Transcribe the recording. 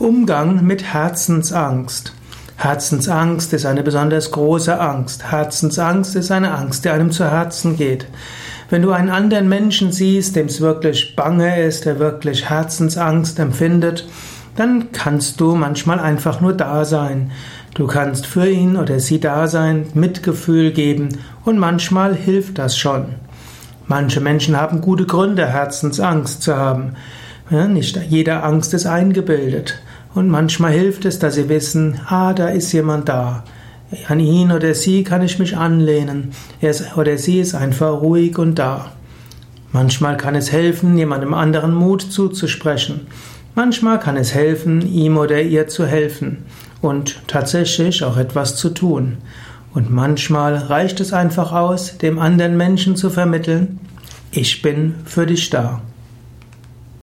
Umgang mit Herzensangst. Herzensangst ist eine besonders große Angst. Herzensangst ist eine Angst, die einem zu Herzen geht. Wenn du einen anderen Menschen siehst, dem es wirklich bange ist, der wirklich Herzensangst empfindet, dann kannst du manchmal einfach nur da sein. Du kannst für ihn oder sie da sein, Mitgefühl geben und manchmal hilft das schon. Manche Menschen haben gute Gründe, Herzensangst zu haben. Ja, nicht jede Angst ist eingebildet. Und manchmal hilft es, dass sie wissen, ah, da ist jemand da. An ihn oder sie kann ich mich anlehnen. Er ist, oder sie ist einfach ruhig und da. Manchmal kann es helfen, jemandem anderen Mut zuzusprechen. Manchmal kann es helfen, ihm oder ihr zu helfen und tatsächlich auch etwas zu tun. Und manchmal reicht es einfach aus, dem anderen Menschen zu vermitteln, ich bin für dich da.